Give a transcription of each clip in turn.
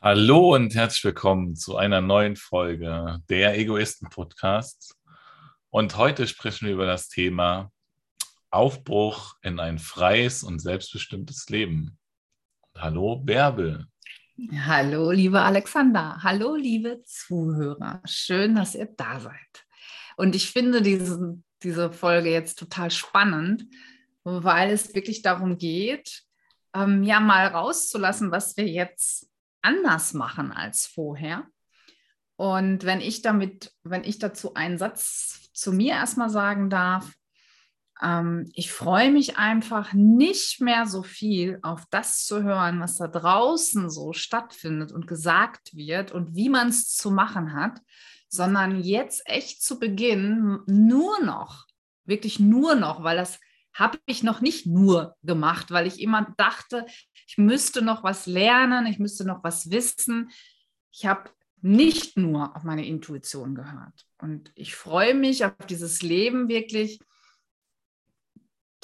Hallo und herzlich willkommen zu einer neuen Folge der Egoisten-Podcast. Und heute sprechen wir über das Thema Aufbruch in ein freies und selbstbestimmtes Leben. Hallo Bärbel. Hallo liebe Alexander. Hallo liebe Zuhörer. Schön, dass ihr da seid. Und ich finde diese, diese Folge jetzt total spannend, weil es wirklich darum geht, ähm, ja mal rauszulassen, was wir jetzt anders machen als vorher. Und wenn ich damit, wenn ich dazu einen Satz zu mir erstmal sagen darf, ähm, ich freue mich einfach nicht mehr so viel auf das zu hören, was da draußen so stattfindet und gesagt wird und wie man es zu machen hat, sondern jetzt echt zu beginnen, nur noch, wirklich nur noch, weil das habe ich noch nicht nur gemacht, weil ich immer dachte, ich müsste noch was lernen, ich müsste noch was wissen. Ich habe nicht nur auf meine Intuition gehört. Und ich freue mich auf dieses Leben wirklich,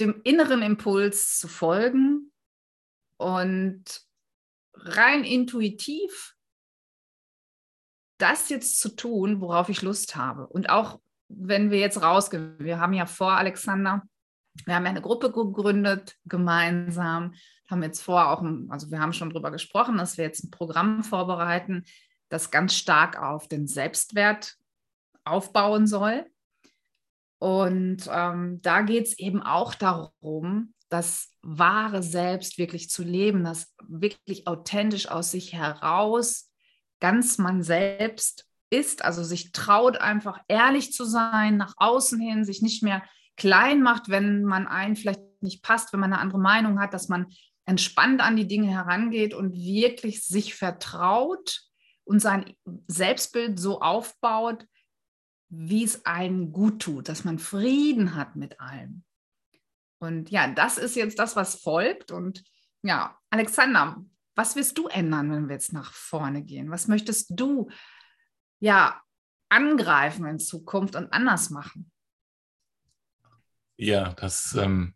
dem inneren Impuls zu folgen und rein intuitiv das jetzt zu tun, worauf ich Lust habe. Und auch wenn wir jetzt rausgehen, wir haben ja vor, Alexander, wir haben ja eine Gruppe gegründet gemeinsam, haben jetzt vor, auch, also wir haben schon darüber gesprochen, dass wir jetzt ein Programm vorbereiten, das ganz stark auf den Selbstwert aufbauen soll. Und ähm, da geht es eben auch darum, das wahre Selbst wirklich zu leben, das wirklich authentisch aus sich heraus ganz man selbst ist, also sich traut einfach ehrlich zu sein, nach außen hin, sich nicht mehr klein macht, wenn man einen vielleicht nicht passt, wenn man eine andere Meinung hat, dass man entspannt an die Dinge herangeht und wirklich sich vertraut und sein Selbstbild so aufbaut, wie es einen gut tut, dass man Frieden hat mit allem. Und ja, das ist jetzt das, was folgt. Und ja, Alexander, was wirst du ändern, wenn wir jetzt nach vorne gehen? Was möchtest du ja angreifen in Zukunft und anders machen? Ja, dass ähm,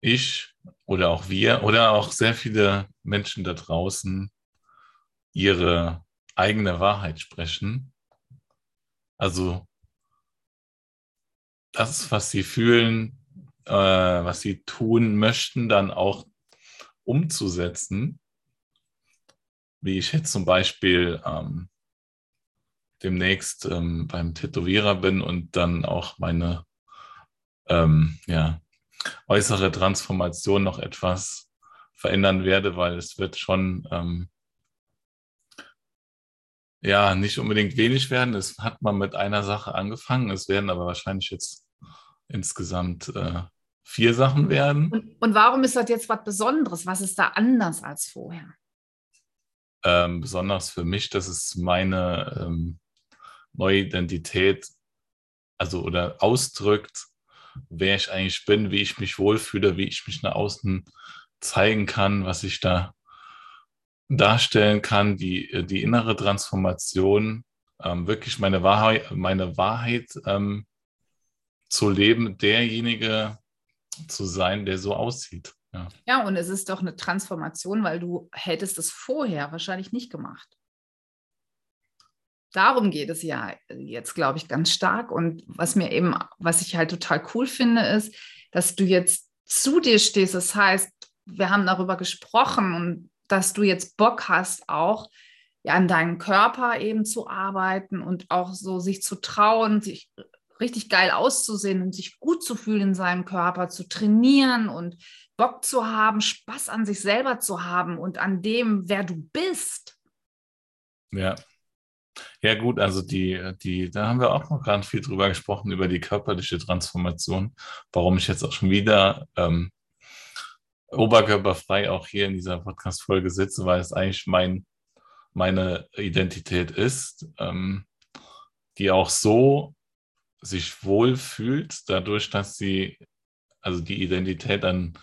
ich oder auch wir oder auch sehr viele Menschen da draußen ihre eigene Wahrheit sprechen. Also das, was sie fühlen, äh, was sie tun möchten, dann auch umzusetzen. Wie ich jetzt zum Beispiel ähm, demnächst ähm, beim Tätowierer bin und dann auch meine ähm, ja, äußere Transformation noch etwas verändern werde, weil es wird schon ähm, ja nicht unbedingt wenig werden. Es hat mal mit einer Sache angefangen, es werden aber wahrscheinlich jetzt insgesamt äh, vier Sachen werden. Und, und, warum ist das jetzt was Besonderes? Was ist da anders als vorher? Ähm, besonders für mich, dass es meine ähm, neue Identität, also oder ausdrückt, wer ich eigentlich bin, wie ich mich wohlfühle, wie ich mich nach außen zeigen kann, was ich da darstellen kann, die, die innere Transformation, ähm, wirklich meine Wahrheit, meine Wahrheit ähm, zu leben, derjenige zu sein, der so aussieht. Ja. ja, und es ist doch eine Transformation, weil du hättest es vorher wahrscheinlich nicht gemacht darum geht es ja jetzt, glaube ich, ganz stark. Und was mir eben, was ich halt total cool finde, ist, dass du jetzt zu dir stehst. Das heißt, wir haben darüber gesprochen und dass du jetzt Bock hast, auch ja, an deinem Körper eben zu arbeiten und auch so sich zu trauen, sich richtig geil auszusehen und sich gut zu fühlen in seinem Körper, zu trainieren und Bock zu haben, Spaß an sich selber zu haben und an dem, wer du bist. Ja, ja, gut, also die, die, da haben wir auch noch ganz viel drüber gesprochen, über die körperliche Transformation. Warum ich jetzt auch schon wieder ähm, oberkörperfrei auch hier in dieser Podcast-Folge sitze, weil es eigentlich mein, meine Identität ist, ähm, die auch so sich wohl fühlt, dadurch, dass sie, also die Identität an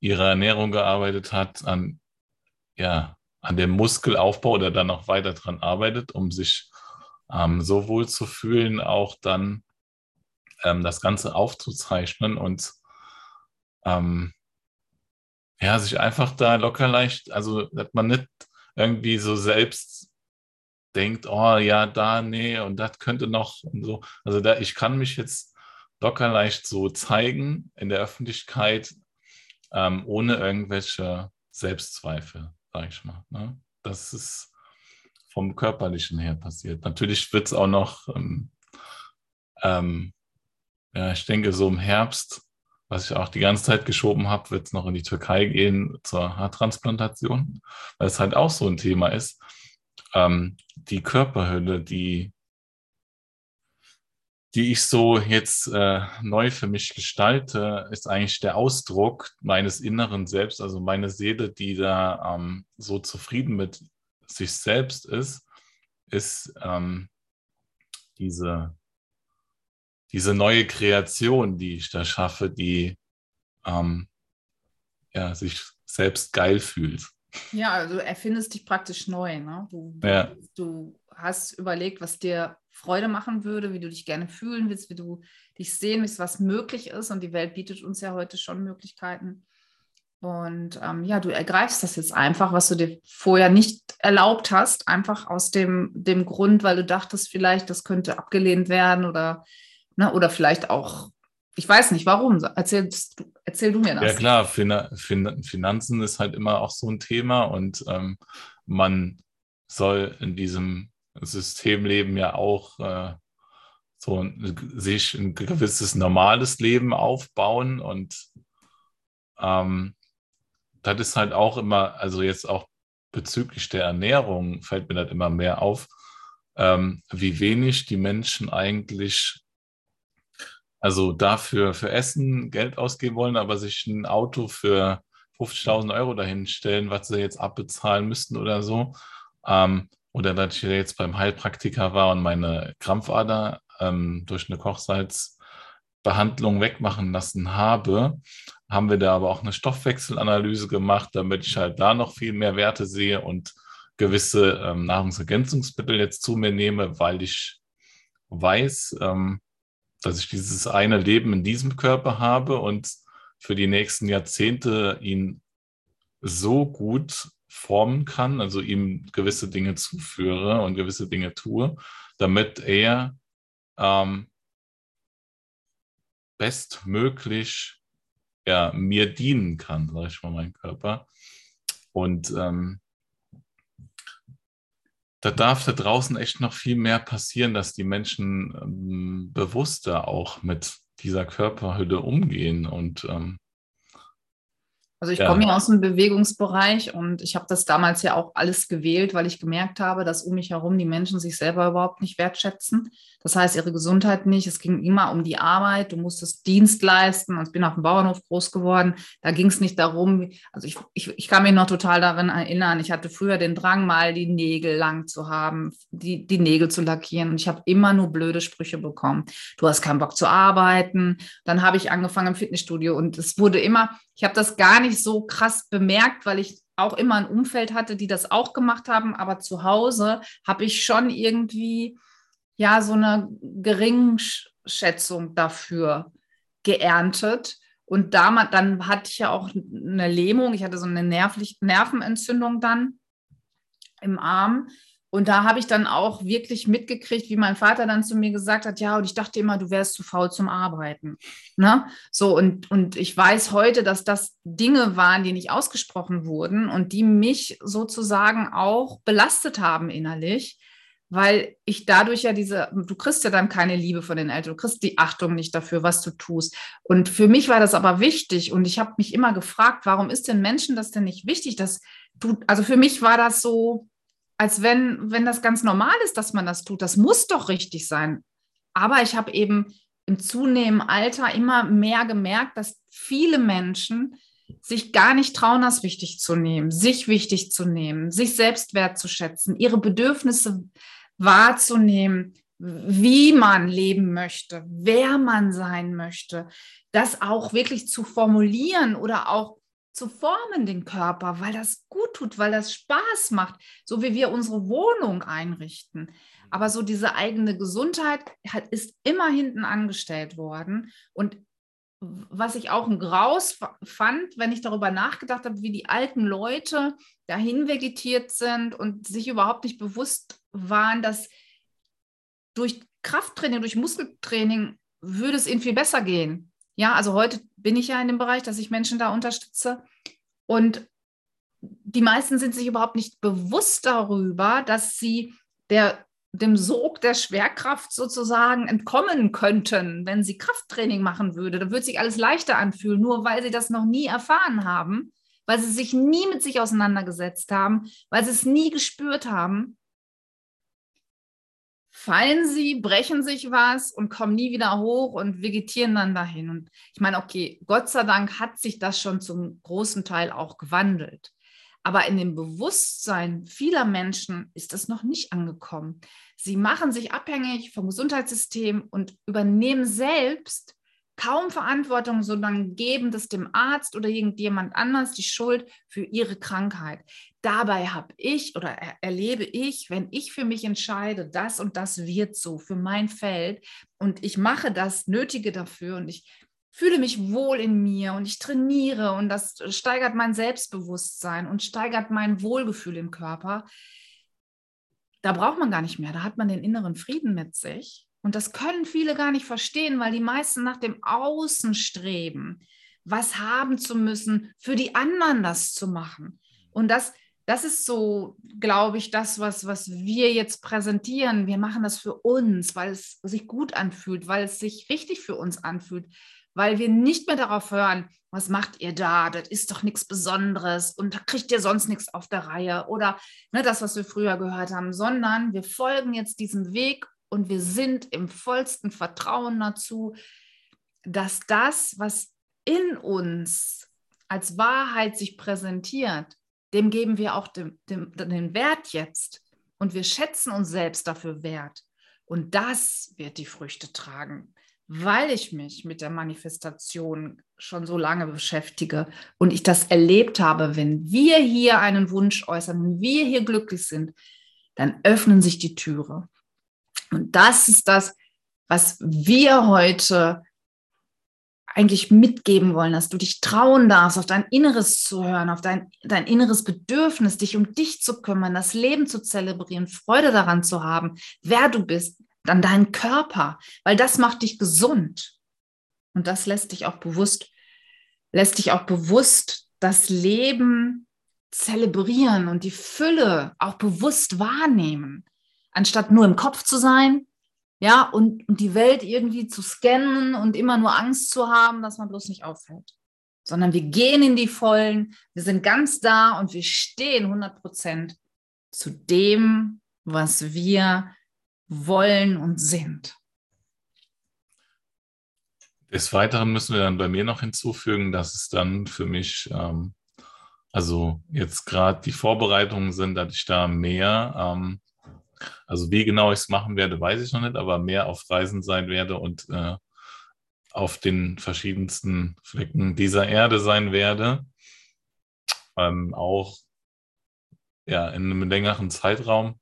ihrer Ernährung gearbeitet hat, an, ja, an dem Muskelaufbau oder dann noch weiter dran arbeitet, um sich ähm, so wohl zu fühlen, auch dann ähm, das Ganze aufzuzeichnen und ähm, ja, sich einfach da locker leicht, also dass man nicht irgendwie so selbst denkt, oh ja, da, nee, und das könnte noch und so. Also da, ich kann mich jetzt locker leicht so zeigen in der Öffentlichkeit, ähm, ohne irgendwelche Selbstzweifel, sag ich mal. Ne? Das ist vom Körperlichen her passiert. Natürlich wird es auch noch, ähm, ähm, ja, ich denke, so im Herbst, was ich auch die ganze Zeit geschoben habe, wird es noch in die Türkei gehen zur Haartransplantation, weil es halt auch so ein Thema ist. Ähm, die Körperhülle, die die ich so jetzt äh, neu für mich gestalte, ist eigentlich der Ausdruck meines inneren Selbst, also meine Seele, die da ähm, so zufrieden mit sich selbst ist, ist ähm, diese, diese neue Kreation, die ich da schaffe, die ähm, ja, sich selbst geil fühlt. Ja, also erfindest dich praktisch neu. Ne? Du, ja. du hast überlegt, was dir Freude machen würde, wie du dich gerne fühlen willst, wie du dich sehen willst, was möglich ist. Und die Welt bietet uns ja heute schon Möglichkeiten. Und ähm, ja, du ergreifst das jetzt einfach, was du dir vorher nicht erlaubt hast, einfach aus dem, dem Grund, weil du dachtest, vielleicht, das könnte abgelehnt werden oder, ne, oder vielleicht auch, ich weiß nicht, warum. Erzähl, erzähl du mir das. Ja, klar, fin fin Finanzen ist halt immer auch so ein Thema und ähm, man soll in diesem Systemleben ja auch äh, so ein, sich ein gewisses normales Leben aufbauen und ähm, das ist halt auch immer, also jetzt auch bezüglich der Ernährung fällt mir das immer mehr auf, ähm, wie wenig die Menschen eigentlich also dafür für Essen Geld ausgeben wollen, aber sich ein Auto für 50.000 Euro dahin stellen, was sie jetzt abbezahlen müssten oder so. Ähm, oder dass ich jetzt beim Heilpraktiker war und meine Krampfader ähm, durch eine Kochsalzbehandlung wegmachen lassen habe, haben wir da aber auch eine Stoffwechselanalyse gemacht, damit ich halt da noch viel mehr Werte sehe und gewisse ähm, Nahrungsergänzungsmittel jetzt zu mir nehme, weil ich weiß, ähm, dass ich dieses eine Leben in diesem Körper habe und für die nächsten Jahrzehnte ihn so gut formen kann, also ihm gewisse Dinge zuführe und gewisse Dinge tue, damit er ähm, bestmöglich ja, mir dienen kann, sage ich mal, mein Körper. Und ähm, da darf da draußen echt noch viel mehr passieren, dass die Menschen ähm, bewusster auch mit dieser Körperhülle umgehen und ähm, also ich ja. komme ja aus dem Bewegungsbereich und ich habe das damals ja auch alles gewählt, weil ich gemerkt habe, dass um mich herum die Menschen sich selber überhaupt nicht wertschätzen. Das heißt, ihre Gesundheit nicht. Es ging immer um die Arbeit. Du musstest Dienst leisten. Und ich bin auf dem Bauernhof groß geworden. Da ging es nicht darum, also ich, ich, ich kann mich noch total daran erinnern. Ich hatte früher den Drang, mal die Nägel lang zu haben, die, die Nägel zu lackieren. Und ich habe immer nur blöde Sprüche bekommen. Du hast keinen Bock zu arbeiten. Dann habe ich angefangen im Fitnessstudio und es wurde immer, ich habe das gar nicht so krass bemerkt, weil ich auch immer ein Umfeld hatte, die das auch gemacht haben. Aber zu Hause habe ich schon irgendwie ja so eine Geringschätzung dafür geerntet. Und damals, dann hatte ich ja auch eine Lähmung, ich hatte so eine Nervlich Nervenentzündung dann im Arm. Und da habe ich dann auch wirklich mitgekriegt, wie mein Vater dann zu mir gesagt hat, ja, und ich dachte immer, du wärst zu faul zum Arbeiten. Ne? So, und, und ich weiß heute, dass das Dinge waren, die nicht ausgesprochen wurden und die mich sozusagen auch belastet haben innerlich, weil ich dadurch ja diese, du kriegst ja dann keine Liebe von den Eltern, du kriegst die Achtung nicht dafür, was du tust. Und für mich war das aber wichtig und ich habe mich immer gefragt, warum ist den Menschen das denn nicht wichtig, dass du, also für mich war das so, als wenn, wenn das ganz normal ist, dass man das tut. Das muss doch richtig sein. Aber ich habe eben im zunehmenden Alter immer mehr gemerkt, dass viele Menschen sich gar nicht trauen, das wichtig zu nehmen, sich wichtig zu nehmen, sich selbst wertzuschätzen, ihre Bedürfnisse wahrzunehmen, wie man leben möchte, wer man sein möchte, das auch wirklich zu formulieren oder auch zu formen, den Körper, weil das gut tut, weil das Spaß macht, so wie wir unsere Wohnung einrichten. Aber so diese eigene Gesundheit hat, ist immer hinten angestellt worden. Und was ich auch ein Graus fand, wenn ich darüber nachgedacht habe, wie die alten Leute dahin vegetiert sind und sich überhaupt nicht bewusst waren, dass durch Krafttraining, durch Muskeltraining würde es ihnen viel besser gehen. Ja, also heute bin ich ja in dem Bereich, dass ich Menschen da unterstütze. Und die meisten sind sich überhaupt nicht bewusst darüber, dass sie der, dem Sog der Schwerkraft sozusagen entkommen könnten, wenn sie Krafttraining machen würde. Da würde sich alles leichter anfühlen, nur weil sie das noch nie erfahren haben, weil sie sich nie mit sich auseinandergesetzt haben, weil sie es nie gespürt haben fallen sie, brechen sich was und kommen nie wieder hoch und vegetieren dann dahin. Und ich meine, okay, Gott sei Dank hat sich das schon zum großen Teil auch gewandelt. Aber in dem Bewusstsein vieler Menschen ist das noch nicht angekommen. Sie machen sich abhängig vom Gesundheitssystem und übernehmen selbst kaum Verantwortung, sondern geben das dem Arzt oder irgendjemand anders die Schuld für ihre Krankheit. Dabei habe ich oder er erlebe ich, wenn ich für mich entscheide, das und das wird so für mein Feld und ich mache das Nötige dafür und ich fühle mich wohl in mir und ich trainiere und das steigert mein Selbstbewusstsein und steigert mein Wohlgefühl im Körper. Da braucht man gar nicht mehr, da hat man den inneren Frieden mit sich und das können viele gar nicht verstehen, weil die meisten nach dem Außen streben, was haben zu müssen, für die anderen das zu machen. Und das, das ist so, glaube ich, das, was, was wir jetzt präsentieren. Wir machen das für uns, weil es sich gut anfühlt, weil es sich richtig für uns anfühlt, weil wir nicht mehr darauf hören, was macht ihr da? Das ist doch nichts Besonderes und da kriegt ihr sonst nichts auf der Reihe oder ne, das, was wir früher gehört haben, sondern wir folgen jetzt diesem Weg und wir sind im vollsten Vertrauen dazu, dass das, was in uns als Wahrheit sich präsentiert, dem geben wir auch dem, dem, den Wert jetzt. Und wir schätzen uns selbst dafür wert. Und das wird die Früchte tragen, weil ich mich mit der Manifestation schon so lange beschäftige und ich das erlebt habe, wenn wir hier einen Wunsch äußern, wenn wir hier glücklich sind, dann öffnen sich die Türe. Und das ist das, was wir heute eigentlich mitgeben wollen, dass du dich trauen darfst, auf dein Inneres zu hören, auf dein, dein inneres Bedürfnis, dich um dich zu kümmern, das Leben zu zelebrieren, Freude daran zu haben, wer du bist, dann deinen Körper, weil das macht dich gesund. Und das lässt dich auch bewusst, lässt dich auch bewusst das Leben zelebrieren und die Fülle auch bewusst wahrnehmen anstatt nur im Kopf zu sein, ja, und, und die Welt irgendwie zu scannen und immer nur Angst zu haben, dass man bloß nicht auffällt. Sondern wir gehen in die Vollen, wir sind ganz da und wir stehen 100 Prozent zu dem, was wir wollen und sind. Des Weiteren müssen wir dann bei mir noch hinzufügen, dass es dann für mich, ähm, also jetzt gerade die Vorbereitungen sind, dass ich da mehr ähm, also wie genau ich es machen werde, weiß ich noch nicht, aber mehr auf Reisen sein werde und äh, auf den verschiedensten Flecken dieser Erde sein werde. Ähm, auch ja, in einem längeren Zeitraum.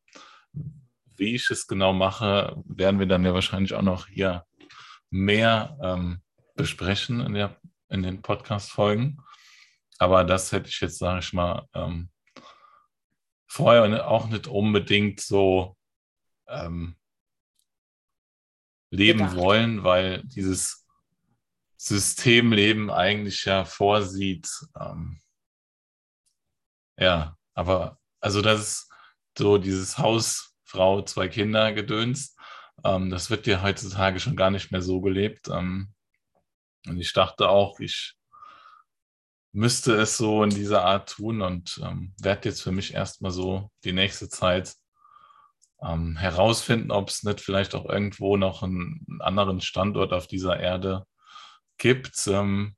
Wie ich es genau mache, werden wir dann ja wahrscheinlich auch noch hier mehr ähm, besprechen in, der, in den Podcast-Folgen. Aber das hätte ich jetzt, sage ich mal, ähm, vorher auch nicht unbedingt so ähm, leben Gedacht. wollen, weil dieses Systemleben eigentlich ja vorsieht, ähm, ja, aber also das ist so dieses Hausfrau, zwei Kinder gedöns, ähm, das wird ja heutzutage schon gar nicht mehr so gelebt. Ähm, und ich dachte auch, ich müsste es so in dieser Art tun und ähm, werde jetzt für mich erstmal so die nächste Zeit ähm, herausfinden, ob es nicht vielleicht auch irgendwo noch einen, anderen Standort auf dieser Erde gibt, ähm,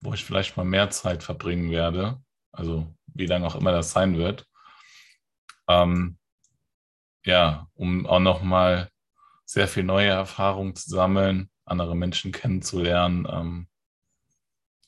wo ich vielleicht mal mehr Zeit verbringen werde. Also wie lange auch immer das sein wird. Ähm, ja, um auch nochmal sehr viel neue Erfahrungen zu sammeln, andere Menschen kennenzulernen. Ähm,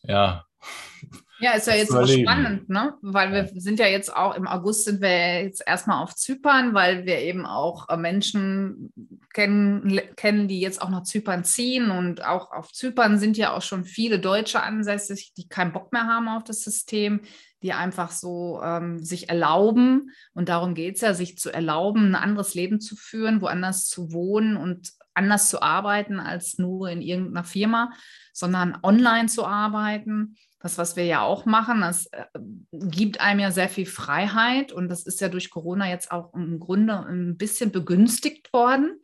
ja, Ja, ist ja jetzt auch spannend, ne? Weil wir sind ja jetzt auch im August sind wir jetzt erstmal auf Zypern, weil wir eben auch äh, Menschen kennen, kennen, die jetzt auch nach Zypern ziehen. Und auch auf Zypern sind ja auch schon viele Deutsche ansässig, die keinen Bock mehr haben auf das System, die einfach so ähm, sich erlauben. Und darum geht es ja, sich zu erlauben, ein anderes Leben zu führen, woanders zu wohnen und anders zu arbeiten als nur in irgendeiner Firma, sondern online zu arbeiten das, was wir ja auch machen, das äh, gibt einem ja sehr viel Freiheit und das ist ja durch Corona jetzt auch im Grunde ein bisschen begünstigt worden.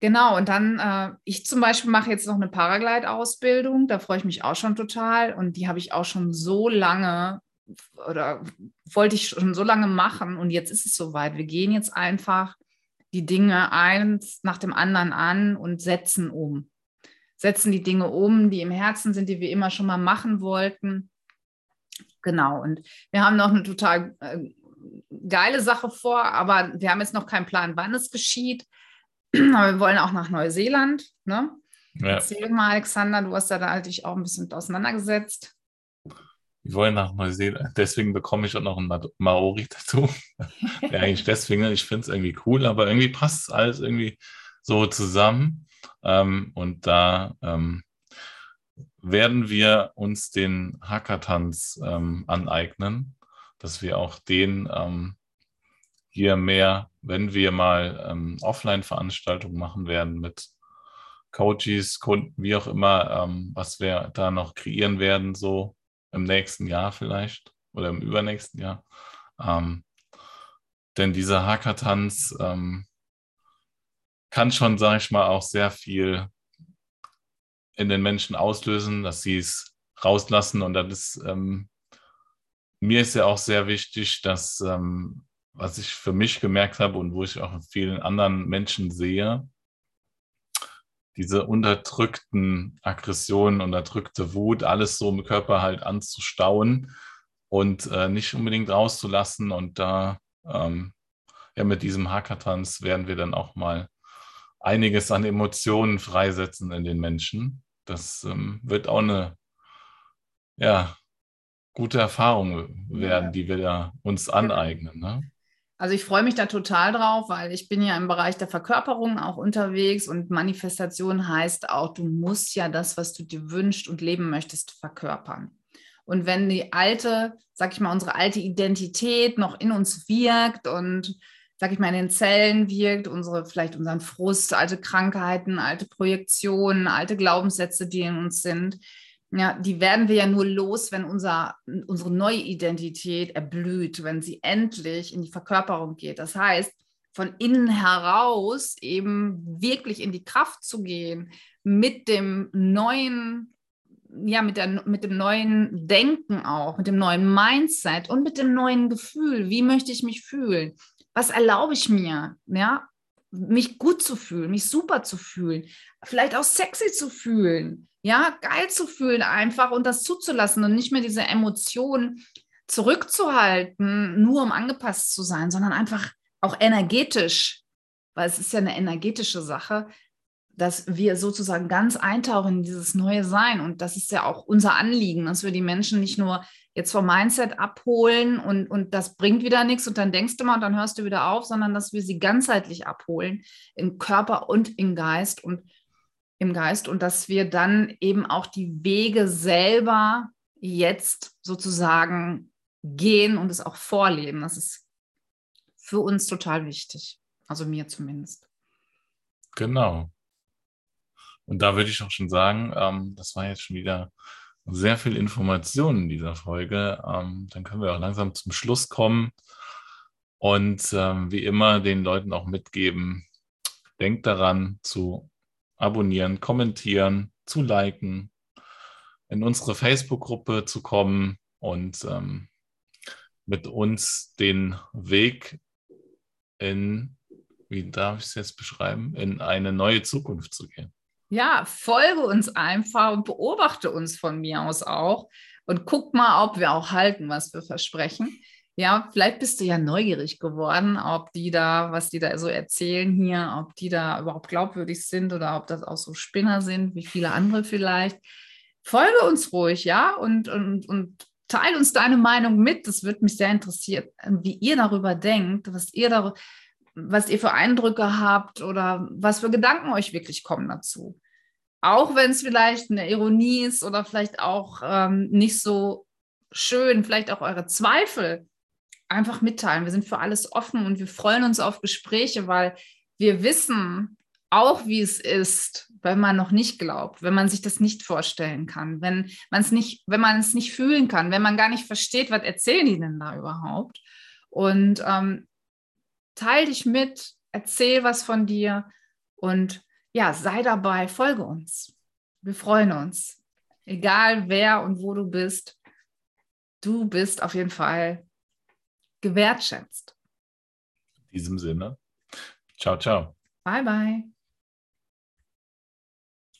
Genau, und dann, äh, ich zum Beispiel mache jetzt noch eine Paraglide-Ausbildung, da freue ich mich auch schon total und die habe ich auch schon so lange oder wollte ich schon so lange machen und jetzt ist es soweit. Wir gehen jetzt einfach die Dinge eins nach dem anderen an und setzen um setzen die Dinge um, die im Herzen sind, die wir immer schon mal machen wollten. Genau, und wir haben noch eine total äh, geile Sache vor, aber wir haben jetzt noch keinen Plan, wann es geschieht. Aber wir wollen auch nach Neuseeland. Ne? Ja. Erzähl mal, Alexander, du hast da, da dich auch ein bisschen auseinandergesetzt. Wir wollen nach Neuseeland, deswegen bekomme ich auch noch ein Maori dazu. ja, eigentlich deswegen, ich finde es irgendwie cool, aber irgendwie passt alles irgendwie so zusammen. Ähm, und da ähm, werden wir uns den Hackathons ähm, aneignen, dass wir auch den ähm, hier mehr, wenn wir mal ähm, Offline-Veranstaltungen machen werden mit Coaches, Kunden, wie auch immer, ähm, was wir da noch kreieren werden, so im nächsten Jahr vielleicht oder im übernächsten Jahr. denn diese Hackathons ähm, kann schon, sage ich mal, auch sehr viel in den Menschen auslösen, dass sie es rauslassen. Und das ist, ähm, mir ist ja auch sehr wichtig, dass, ähm, was ich für mich gemerkt habe und wo ich auch in vielen anderen Menschen sehe, diese unterdrückten Aggressionen, unterdrückte Wut, alles so im Körper halt anzustauen und äh, nicht unbedingt rauszulassen. Und da ähm, ja, mit diesem Hackathons werden wir dann auch mal einiges an Emotionen freisetzen in den Menschen. Das ähm, wird auch eine ja, gute Erfahrung werden, ja. die wir da uns aneignen. Ne? Also ich freue mich da total drauf, weil ich bin ja im Bereich der Verkörperung auch unterwegs und Manifestation heißt auch, du musst ja das, was du dir wünschst und leben möchtest, verkörpern. Und wenn die alte, sag ich mal, unsere alte Identität noch in uns wirkt und sag ich mal, in den Zellen wirkt, unsere, vielleicht unseren Frust, alte Krankheiten, alte Projektionen, alte Glaubenssätze, die in uns sind. Ja, die werden wir ja nur los, wenn unser, unsere neue Identität erblüht, wenn sie endlich in die Verkörperung geht. Das heißt, von innen heraus eben wirklich in die Kraft zu gehen, mit dem neuen, ja, mit, der, mit dem neuen Denken auch, mit dem neuen Mindset und mit dem neuen Gefühl. Wie möchte ich mich fühlen? Was erlaube ich mir, ja, mich gut zu fühlen, mich super zu fühlen, vielleicht auch sexy zu fühlen, ja, geil zu fühlen einfach und das zuzulassen und nicht mehr diese Emotionen zurückzuhalten, nur um angepasst zu sein, sondern einfach auch energetisch, weil es ist ja eine energetische Sache, dass wir sozusagen ganz eintauchen in dieses neue Sein. Und das ist ja auch unser Anliegen, dass wir die Menschen nicht nur jetzt vom Mindset abholen und, und das bringt wieder nichts und dann denkst du mal und dann hörst du wieder auf, sondern dass wir sie ganzheitlich abholen, im Körper und im Geist und im Geist und dass wir dann eben auch die Wege selber jetzt sozusagen gehen und es auch vorleben. Das ist für uns total wichtig. Also mir zumindest. Genau. Und da würde ich auch schon sagen, ähm, das war jetzt schon wieder sehr viel Information in dieser Folge. Ähm, dann können wir auch langsam zum Schluss kommen und ähm, wie immer den Leuten auch mitgeben, denkt daran zu abonnieren, kommentieren, zu liken, in unsere Facebook-Gruppe zu kommen und ähm, mit uns den Weg in, wie darf ich es jetzt beschreiben, in eine neue Zukunft zu gehen. Ja, folge uns einfach und beobachte uns von mir aus auch und guck mal, ob wir auch halten, was wir versprechen. Ja, vielleicht bist du ja neugierig geworden, ob die da, was die da so erzählen hier, ob die da überhaupt glaubwürdig sind oder ob das auch so Spinner sind, wie viele andere vielleicht. folge uns ruhig, ja, und, und, und teile uns deine Meinung mit. Das würde mich sehr interessieren, wie ihr darüber denkt, was ihr darüber was ihr für Eindrücke habt oder was für Gedanken euch wirklich kommen dazu. Auch wenn es vielleicht eine Ironie ist oder vielleicht auch ähm, nicht so schön, vielleicht auch eure Zweifel einfach mitteilen. Wir sind für alles offen und wir freuen uns auf Gespräche, weil wir wissen auch, wie es ist, wenn man noch nicht glaubt, wenn man sich das nicht vorstellen kann, wenn man es nicht, wenn man es nicht fühlen kann, wenn man gar nicht versteht, was erzählen die denn da überhaupt? Und ähm, teil dich mit, erzähl was von dir und ja, sei dabei, folge uns. Wir freuen uns. Egal wer und wo du bist, du bist auf jeden Fall gewertschätzt. In diesem Sinne, ciao, ciao. Bye, bye.